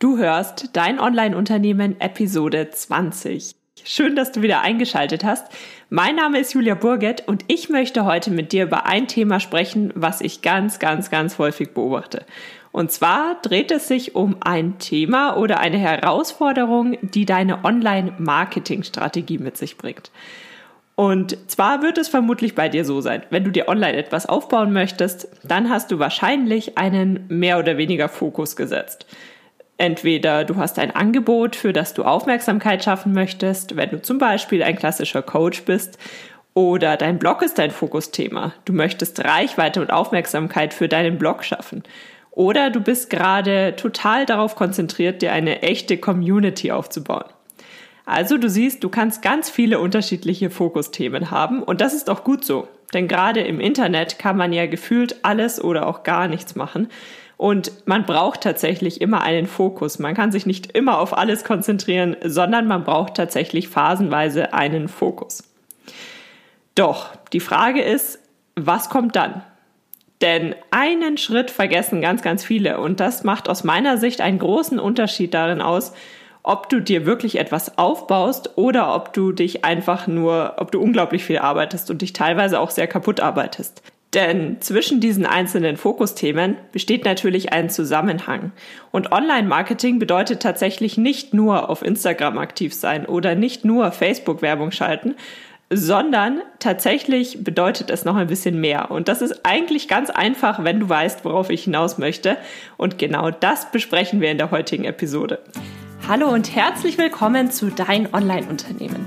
Du hörst Dein Online-Unternehmen Episode 20. Schön, dass du wieder eingeschaltet hast. Mein Name ist Julia Burget und ich möchte heute mit dir über ein Thema sprechen, was ich ganz, ganz, ganz häufig beobachte. Und zwar dreht es sich um ein Thema oder eine Herausforderung, die deine Online-Marketing-Strategie mit sich bringt. Und zwar wird es vermutlich bei dir so sein, wenn du dir online etwas aufbauen möchtest, dann hast du wahrscheinlich einen mehr oder weniger Fokus gesetzt. Entweder du hast ein Angebot, für das du Aufmerksamkeit schaffen möchtest, wenn du zum Beispiel ein klassischer Coach bist, oder dein Blog ist dein Fokusthema. Du möchtest Reichweite und Aufmerksamkeit für deinen Blog schaffen. Oder du bist gerade total darauf konzentriert, dir eine echte Community aufzubauen. Also du siehst, du kannst ganz viele unterschiedliche Fokusthemen haben und das ist auch gut so. Denn gerade im Internet kann man ja gefühlt alles oder auch gar nichts machen. Und man braucht tatsächlich immer einen Fokus. Man kann sich nicht immer auf alles konzentrieren, sondern man braucht tatsächlich phasenweise einen Fokus. Doch, die Frage ist, was kommt dann? Denn einen Schritt vergessen ganz, ganz viele. Und das macht aus meiner Sicht einen großen Unterschied darin aus, ob du dir wirklich etwas aufbaust oder ob du dich einfach nur, ob du unglaublich viel arbeitest und dich teilweise auch sehr kaputt arbeitest. Denn zwischen diesen einzelnen Fokusthemen besteht natürlich ein Zusammenhang. Und Online-Marketing bedeutet tatsächlich nicht nur auf Instagram aktiv sein oder nicht nur Facebook-Werbung schalten, sondern tatsächlich bedeutet es noch ein bisschen mehr. Und das ist eigentlich ganz einfach, wenn du weißt, worauf ich hinaus möchte. Und genau das besprechen wir in der heutigen Episode. Hallo und herzlich willkommen zu Dein Online-Unternehmen.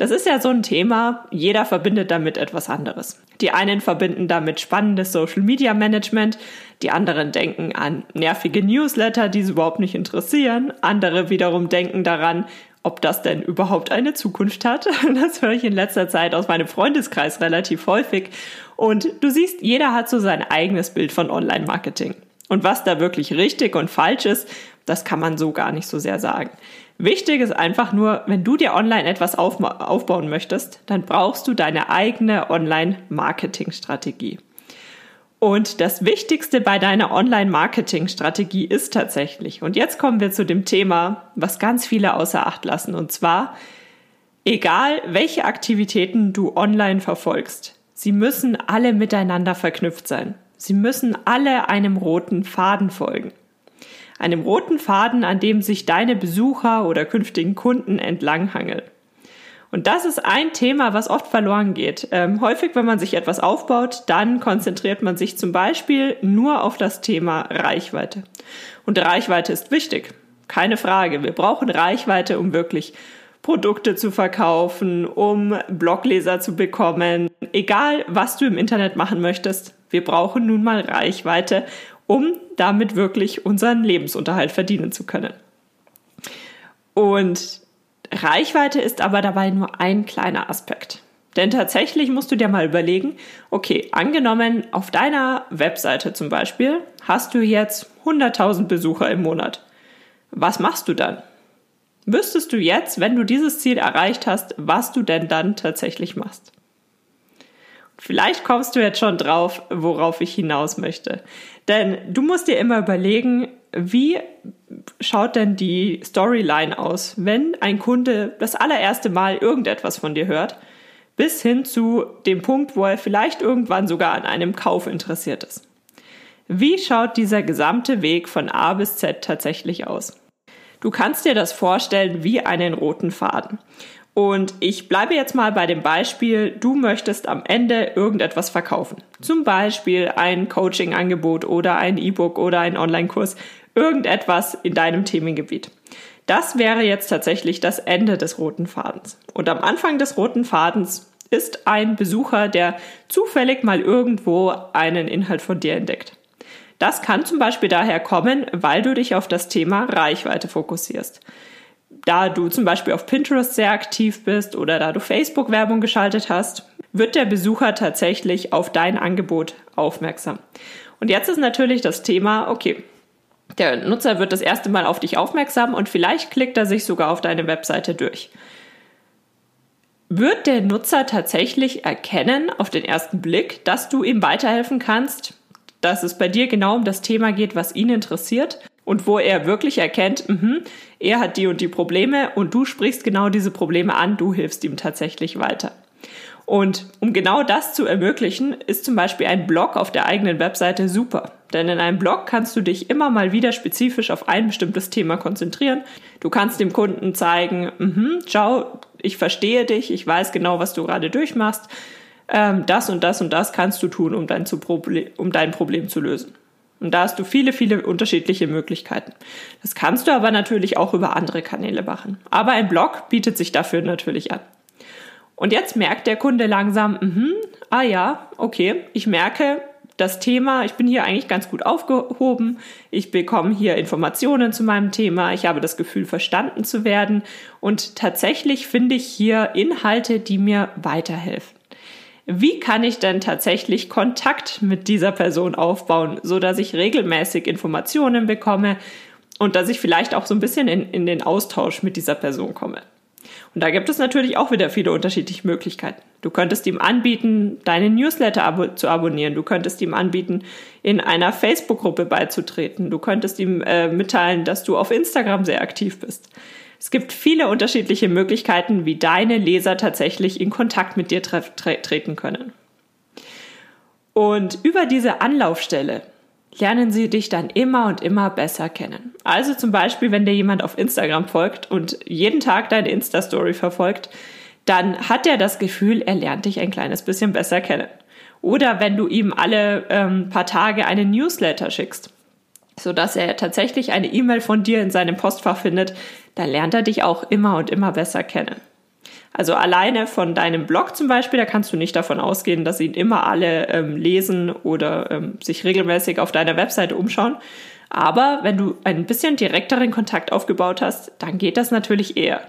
Das ist ja so ein Thema, jeder verbindet damit etwas anderes. Die einen verbinden damit spannendes Social Media Management, die anderen denken an nervige Newsletter, die sie überhaupt nicht interessieren, andere wiederum denken daran, ob das denn überhaupt eine Zukunft hat. Das höre ich in letzter Zeit aus meinem Freundeskreis relativ häufig. Und du siehst, jeder hat so sein eigenes Bild von Online-Marketing. Und was da wirklich richtig und falsch ist, das kann man so gar nicht so sehr sagen. Wichtig ist einfach nur, wenn du dir online etwas aufbauen möchtest, dann brauchst du deine eigene Online-Marketing-Strategie. Und das Wichtigste bei deiner Online-Marketing-Strategie ist tatsächlich, und jetzt kommen wir zu dem Thema, was ganz viele außer Acht lassen, und zwar, egal welche Aktivitäten du online verfolgst, sie müssen alle miteinander verknüpft sein. Sie müssen alle einem roten Faden folgen einem roten Faden, an dem sich deine Besucher oder künftigen Kunden entlanghangeln. Und das ist ein Thema, was oft verloren geht. Ähm, häufig, wenn man sich etwas aufbaut, dann konzentriert man sich zum Beispiel nur auf das Thema Reichweite. Und Reichweite ist wichtig, keine Frage. Wir brauchen Reichweite, um wirklich Produkte zu verkaufen, um Blogleser zu bekommen. Egal, was du im Internet machen möchtest, wir brauchen nun mal Reichweite, um damit wirklich unseren Lebensunterhalt verdienen zu können. Und Reichweite ist aber dabei nur ein kleiner Aspekt. Denn tatsächlich musst du dir mal überlegen, okay, angenommen, auf deiner Webseite zum Beispiel hast du jetzt 100.000 Besucher im Monat. Was machst du dann? Wüsstest du jetzt, wenn du dieses Ziel erreicht hast, was du denn dann tatsächlich machst? Vielleicht kommst du jetzt schon drauf, worauf ich hinaus möchte. Denn du musst dir immer überlegen, wie schaut denn die Storyline aus, wenn ein Kunde das allererste Mal irgendetwas von dir hört, bis hin zu dem Punkt, wo er vielleicht irgendwann sogar an einem Kauf interessiert ist. Wie schaut dieser gesamte Weg von A bis Z tatsächlich aus? Du kannst dir das vorstellen wie einen roten Faden. Und ich bleibe jetzt mal bei dem Beispiel, du möchtest am Ende irgendetwas verkaufen. Zum Beispiel ein Coaching-Angebot oder ein E-Book oder ein Online-Kurs, irgendetwas in deinem Themengebiet. Das wäre jetzt tatsächlich das Ende des roten Fadens. Und am Anfang des roten Fadens ist ein Besucher, der zufällig mal irgendwo einen Inhalt von dir entdeckt. Das kann zum Beispiel daher kommen, weil du dich auf das Thema Reichweite fokussierst. Da du zum Beispiel auf Pinterest sehr aktiv bist oder da du Facebook-Werbung geschaltet hast, wird der Besucher tatsächlich auf dein Angebot aufmerksam. Und jetzt ist natürlich das Thema, okay, der Nutzer wird das erste Mal auf dich aufmerksam und vielleicht klickt er sich sogar auf deine Webseite durch. Wird der Nutzer tatsächlich erkennen auf den ersten Blick, dass du ihm weiterhelfen kannst, dass es bei dir genau um das Thema geht, was ihn interessiert und wo er wirklich erkennt, mh, er hat die und die Probleme und du sprichst genau diese Probleme an, du hilfst ihm tatsächlich weiter. Und um genau das zu ermöglichen, ist zum Beispiel ein Blog auf der eigenen Webseite super. Denn in einem Blog kannst du dich immer mal wieder spezifisch auf ein bestimmtes Thema konzentrieren. Du kannst dem Kunden zeigen, mhm, schau, ich verstehe dich, ich weiß genau, was du gerade durchmachst. Ähm, das und das und das kannst du tun, um dein, um dein Problem zu lösen. Und da hast du viele, viele unterschiedliche Möglichkeiten. Das kannst du aber natürlich auch über andere Kanäle machen. Aber ein Blog bietet sich dafür natürlich an. Und jetzt merkt der Kunde langsam, mh, ah ja, okay, ich merke, das Thema, ich bin hier eigentlich ganz gut aufgehoben, ich bekomme hier Informationen zu meinem Thema, ich habe das Gefühl, verstanden zu werden und tatsächlich finde ich hier Inhalte, die mir weiterhelfen. Wie kann ich denn tatsächlich Kontakt mit dieser Person aufbauen, so dass ich regelmäßig Informationen bekomme und dass ich vielleicht auch so ein bisschen in, in den Austausch mit dieser Person komme? Und da gibt es natürlich auch wieder viele unterschiedliche Möglichkeiten. Du könntest ihm anbieten, deine Newsletter abo zu abonnieren. Du könntest ihm anbieten, in einer Facebook-Gruppe beizutreten. Du könntest ihm äh, mitteilen, dass du auf Instagram sehr aktiv bist. Es gibt viele unterschiedliche Möglichkeiten, wie deine Leser tatsächlich in Kontakt mit dir tre treten können. Und über diese Anlaufstelle lernen sie dich dann immer und immer besser kennen. Also zum Beispiel, wenn dir jemand auf Instagram folgt und jeden Tag deine Insta-Story verfolgt, dann hat er das Gefühl, er lernt dich ein kleines bisschen besser kennen. Oder wenn du ihm alle ähm, paar Tage einen Newsletter schickst, so dass er tatsächlich eine E-Mail von dir in seinem Postfach findet, dann lernt er dich auch immer und immer besser kennen. Also alleine von deinem Blog zum Beispiel, da kannst du nicht davon ausgehen, dass ihn immer alle ähm, lesen oder ähm, sich regelmäßig auf deiner Webseite umschauen. Aber wenn du ein bisschen direkteren Kontakt aufgebaut hast, dann geht das natürlich eher.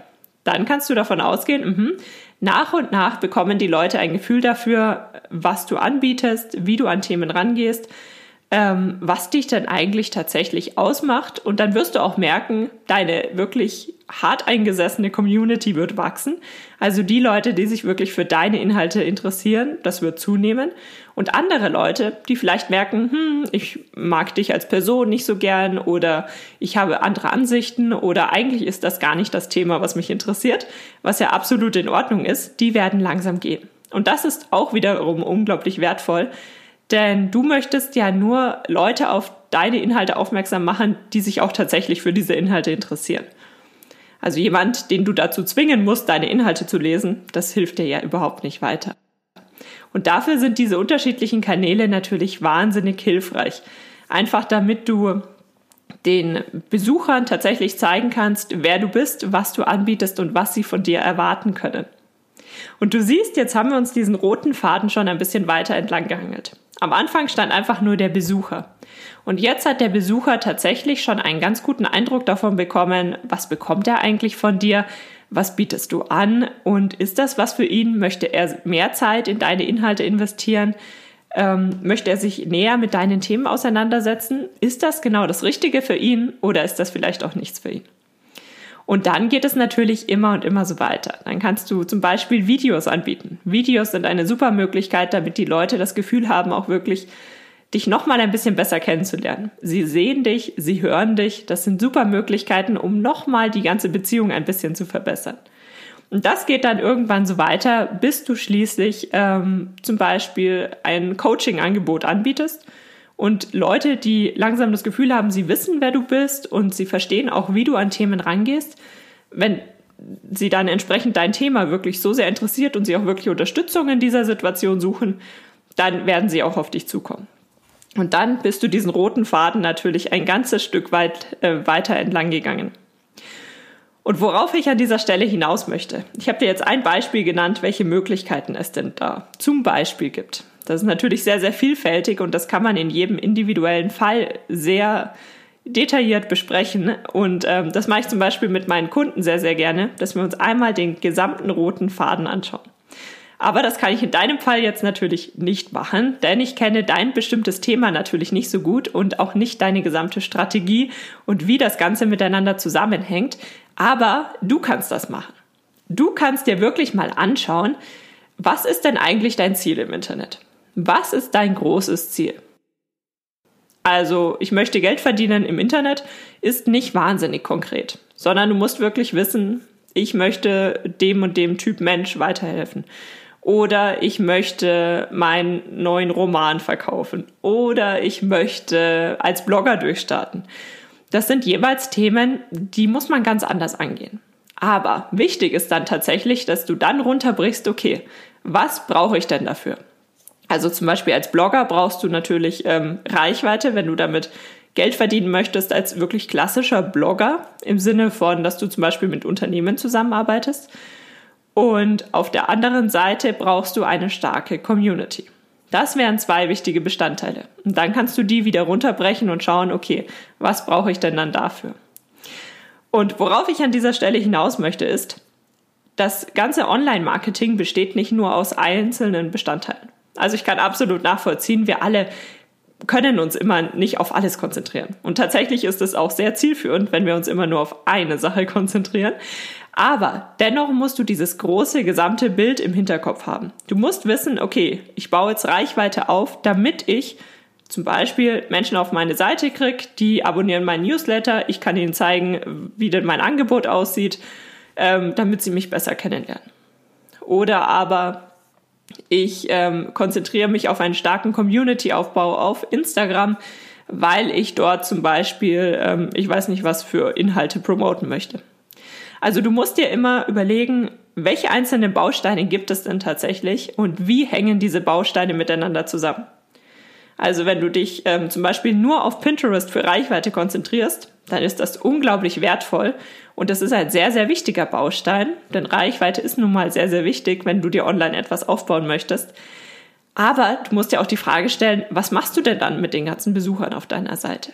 Dann kannst du davon ausgehen, mh, nach und nach bekommen die Leute ein Gefühl dafür, was du anbietest, wie du an Themen rangehst, ähm, was dich denn eigentlich tatsächlich ausmacht. Und dann wirst du auch merken, deine wirklich hart eingesessene Community wird wachsen. Also die Leute, die sich wirklich für deine Inhalte interessieren, das wird zunehmen. Und andere Leute, die vielleicht merken, hm, ich mag dich als Person nicht so gern oder ich habe andere Ansichten oder eigentlich ist das gar nicht das Thema, was mich interessiert, was ja absolut in Ordnung ist, die werden langsam gehen. Und das ist auch wiederum unglaublich wertvoll, denn du möchtest ja nur Leute auf deine Inhalte aufmerksam machen, die sich auch tatsächlich für diese Inhalte interessieren. Also jemand, den du dazu zwingen musst, deine Inhalte zu lesen, das hilft dir ja überhaupt nicht weiter. Und dafür sind diese unterschiedlichen Kanäle natürlich wahnsinnig hilfreich. Einfach damit du den Besuchern tatsächlich zeigen kannst, wer du bist, was du anbietest und was sie von dir erwarten können. Und du siehst, jetzt haben wir uns diesen roten Faden schon ein bisschen weiter entlang gehangelt. Am Anfang stand einfach nur der Besucher. Und jetzt hat der Besucher tatsächlich schon einen ganz guten Eindruck davon bekommen, was bekommt er eigentlich von dir, was bietest du an und ist das was für ihn? Möchte er mehr Zeit in deine Inhalte investieren? Ähm, möchte er sich näher mit deinen Themen auseinandersetzen? Ist das genau das Richtige für ihn oder ist das vielleicht auch nichts für ihn? Und dann geht es natürlich immer und immer so weiter. Dann kannst du zum Beispiel Videos anbieten. Videos sind eine super Möglichkeit, damit die Leute das Gefühl haben, auch wirklich dich nochmal ein bisschen besser kennenzulernen. Sie sehen dich, sie hören dich. Das sind super Möglichkeiten, um nochmal die ganze Beziehung ein bisschen zu verbessern. Und das geht dann irgendwann so weiter, bis du schließlich ähm, zum Beispiel ein Coaching-Angebot anbietest und Leute, die langsam das Gefühl haben, sie wissen, wer du bist und sie verstehen auch, wie du an Themen rangehst, wenn sie dann entsprechend dein Thema wirklich so sehr interessiert und sie auch wirklich Unterstützung in dieser Situation suchen, dann werden sie auch auf dich zukommen. Und dann bist du diesen roten Faden natürlich ein ganzes Stück weit äh, weiter entlang gegangen. Und worauf ich an dieser Stelle hinaus möchte, ich habe dir jetzt ein Beispiel genannt, welche Möglichkeiten es denn da zum Beispiel gibt. Das ist natürlich sehr, sehr vielfältig und das kann man in jedem individuellen Fall sehr detailliert besprechen. Und ähm, das mache ich zum Beispiel mit meinen Kunden sehr, sehr gerne, dass wir uns einmal den gesamten roten Faden anschauen. Aber das kann ich in deinem Fall jetzt natürlich nicht machen, denn ich kenne dein bestimmtes Thema natürlich nicht so gut und auch nicht deine gesamte Strategie und wie das Ganze miteinander zusammenhängt. Aber du kannst das machen. Du kannst dir wirklich mal anschauen, was ist denn eigentlich dein Ziel im Internet? Was ist dein großes Ziel? Also, ich möchte Geld verdienen im Internet ist nicht wahnsinnig konkret, sondern du musst wirklich wissen, ich möchte dem und dem Typ Mensch weiterhelfen. Oder ich möchte meinen neuen Roman verkaufen. Oder ich möchte als Blogger durchstarten. Das sind jeweils Themen, die muss man ganz anders angehen. Aber wichtig ist dann tatsächlich, dass du dann runterbrichst, okay, was brauche ich denn dafür? Also zum Beispiel als Blogger brauchst du natürlich ähm, Reichweite, wenn du damit Geld verdienen möchtest als wirklich klassischer Blogger im Sinne von, dass du zum Beispiel mit Unternehmen zusammenarbeitest. Und auf der anderen Seite brauchst du eine starke Community. Das wären zwei wichtige Bestandteile. Und dann kannst du die wieder runterbrechen und schauen, okay, was brauche ich denn dann dafür? Und worauf ich an dieser Stelle hinaus möchte, ist, das ganze Online-Marketing besteht nicht nur aus einzelnen Bestandteilen. Also ich kann absolut nachvollziehen, wir alle können uns immer nicht auf alles konzentrieren. Und tatsächlich ist es auch sehr zielführend, wenn wir uns immer nur auf eine Sache konzentrieren. Aber dennoch musst du dieses große gesamte Bild im Hinterkopf haben. Du musst wissen, okay, ich baue jetzt Reichweite auf, damit ich zum Beispiel Menschen auf meine Seite kriege, die abonnieren meinen Newsletter, ich kann ihnen zeigen, wie denn mein Angebot aussieht, ähm, damit sie mich besser kennenlernen. Oder aber ich ähm, konzentriere mich auf einen starken Community-Aufbau auf Instagram, weil ich dort zum Beispiel, ähm, ich weiß nicht, was für Inhalte promoten möchte. Also du musst dir immer überlegen, welche einzelnen Bausteine gibt es denn tatsächlich und wie hängen diese Bausteine miteinander zusammen. Also wenn du dich ähm, zum Beispiel nur auf Pinterest für Reichweite konzentrierst, dann ist das unglaublich wertvoll und das ist ein sehr, sehr wichtiger Baustein, denn Reichweite ist nun mal sehr, sehr wichtig, wenn du dir online etwas aufbauen möchtest. Aber du musst dir auch die Frage stellen, was machst du denn dann mit den ganzen Besuchern auf deiner Seite?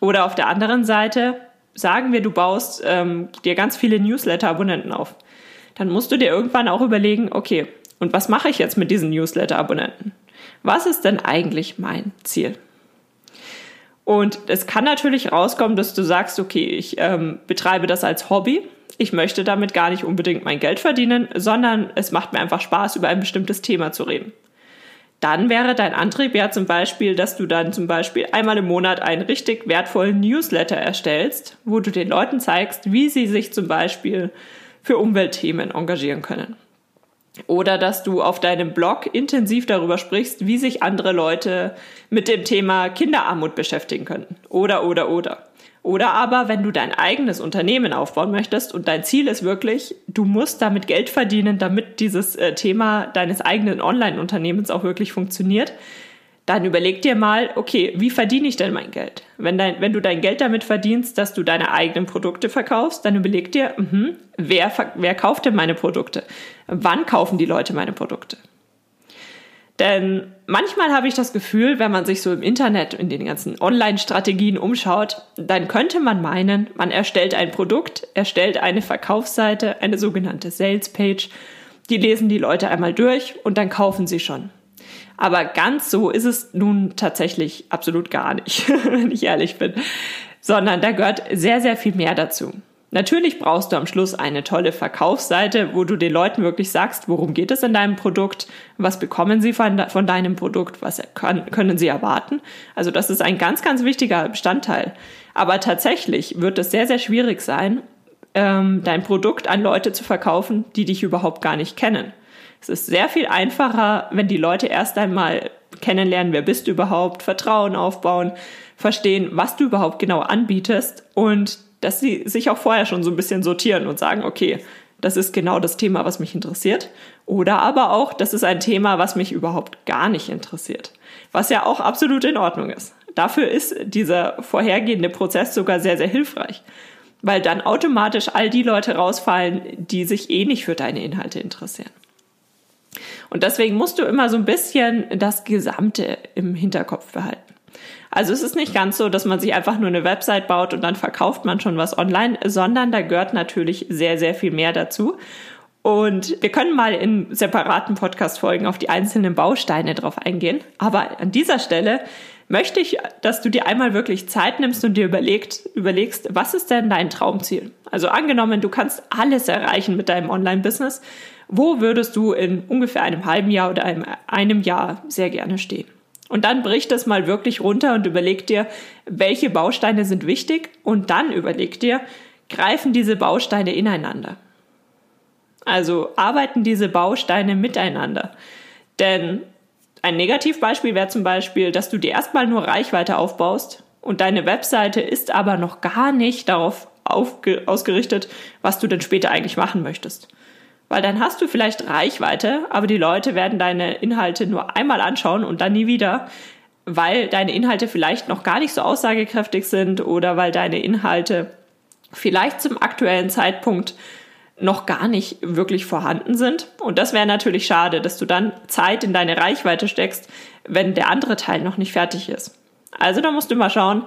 Oder auf der anderen Seite, sagen wir, du baust ähm, dir ganz viele Newsletter-Abonnenten auf. Dann musst du dir irgendwann auch überlegen, okay, und was mache ich jetzt mit diesen Newsletter-Abonnenten? Was ist denn eigentlich mein Ziel? Und es kann natürlich rauskommen, dass du sagst, okay, ich ähm, betreibe das als Hobby. Ich möchte damit gar nicht unbedingt mein Geld verdienen, sondern es macht mir einfach Spaß, über ein bestimmtes Thema zu reden. Dann wäre dein Antrieb ja zum Beispiel, dass du dann zum Beispiel einmal im Monat einen richtig wertvollen Newsletter erstellst, wo du den Leuten zeigst, wie sie sich zum Beispiel für Umweltthemen engagieren können. Oder dass du auf deinem Blog intensiv darüber sprichst, wie sich andere Leute mit dem Thema Kinderarmut beschäftigen könnten. Oder, oder, oder. Oder aber, wenn du dein eigenes Unternehmen aufbauen möchtest und dein Ziel ist wirklich, du musst damit Geld verdienen, damit dieses äh, Thema deines eigenen Online-Unternehmens auch wirklich funktioniert, dann überleg dir mal, okay, wie verdiene ich denn mein Geld? Wenn, dein, wenn du dein Geld damit verdienst, dass du deine eigenen Produkte verkaufst, dann überleg dir, mh, wer, wer kauft denn meine Produkte? Wann kaufen die Leute meine Produkte? Denn manchmal habe ich das Gefühl, wenn man sich so im Internet in den ganzen Online-Strategien umschaut, dann könnte man meinen, man erstellt ein Produkt, erstellt eine Verkaufsseite, eine sogenannte Sales Page, die lesen die Leute einmal durch und dann kaufen sie schon. Aber ganz so ist es nun tatsächlich absolut gar nicht, wenn ich ehrlich bin. Sondern da gehört sehr, sehr viel mehr dazu. Natürlich brauchst du am Schluss eine tolle Verkaufsseite, wo du den Leuten wirklich sagst, worum geht es in deinem Produkt, was bekommen sie von, von deinem Produkt, was können sie erwarten. Also das ist ein ganz, ganz wichtiger Bestandteil. Aber tatsächlich wird es sehr, sehr schwierig sein, ähm, dein Produkt an Leute zu verkaufen, die dich überhaupt gar nicht kennen. Es ist sehr viel einfacher, wenn die Leute erst einmal kennenlernen, wer bist du überhaupt, Vertrauen aufbauen, verstehen, was du überhaupt genau anbietest und dass sie sich auch vorher schon so ein bisschen sortieren und sagen, okay, das ist genau das Thema, was mich interessiert. Oder aber auch, das ist ein Thema, was mich überhaupt gar nicht interessiert. Was ja auch absolut in Ordnung ist. Dafür ist dieser vorhergehende Prozess sogar sehr, sehr hilfreich. Weil dann automatisch all die Leute rausfallen, die sich eh nicht für deine Inhalte interessieren. Und deswegen musst du immer so ein bisschen das Gesamte im Hinterkopf behalten. Also es ist nicht ganz so, dass man sich einfach nur eine Website baut und dann verkauft man schon was online, sondern da gehört natürlich sehr, sehr viel mehr dazu. Und wir können mal in separaten Podcast-Folgen auf die einzelnen Bausteine drauf eingehen. Aber an dieser Stelle möchte ich, dass du dir einmal wirklich Zeit nimmst und dir überlegt, überlegst, was ist denn dein Traumziel? Also angenommen, du kannst alles erreichen mit deinem Online-Business. Wo würdest du in ungefähr einem halben Jahr oder einem, einem Jahr sehr gerne stehen? Und dann brich das mal wirklich runter und überleg dir, welche Bausteine sind wichtig und dann überleg dir, greifen diese Bausteine ineinander? Also arbeiten diese Bausteine miteinander? Denn ein Negativbeispiel wäre zum Beispiel, dass du dir erstmal nur Reichweite aufbaust und deine Webseite ist aber noch gar nicht darauf ausgerichtet, was du denn später eigentlich machen möchtest. Weil dann hast du vielleicht Reichweite, aber die Leute werden deine Inhalte nur einmal anschauen und dann nie wieder, weil deine Inhalte vielleicht noch gar nicht so aussagekräftig sind oder weil deine Inhalte vielleicht zum aktuellen Zeitpunkt noch gar nicht wirklich vorhanden sind. Und das wäre natürlich schade, dass du dann Zeit in deine Reichweite steckst, wenn der andere Teil noch nicht fertig ist. Also da musst du mal schauen,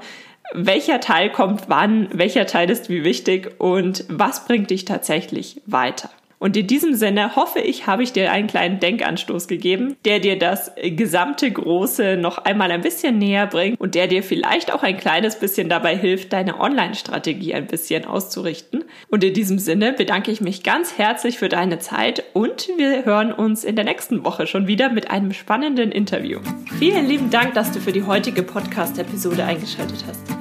welcher Teil kommt wann, welcher Teil ist wie wichtig und was bringt dich tatsächlich weiter. Und in diesem Sinne hoffe ich, habe ich dir einen kleinen Denkanstoß gegeben, der dir das gesamte Große noch einmal ein bisschen näher bringt und der dir vielleicht auch ein kleines bisschen dabei hilft, deine Online-Strategie ein bisschen auszurichten. Und in diesem Sinne bedanke ich mich ganz herzlich für deine Zeit und wir hören uns in der nächsten Woche schon wieder mit einem spannenden Interview. Vielen lieben Dank, dass du für die heutige Podcast-Episode eingeschaltet hast.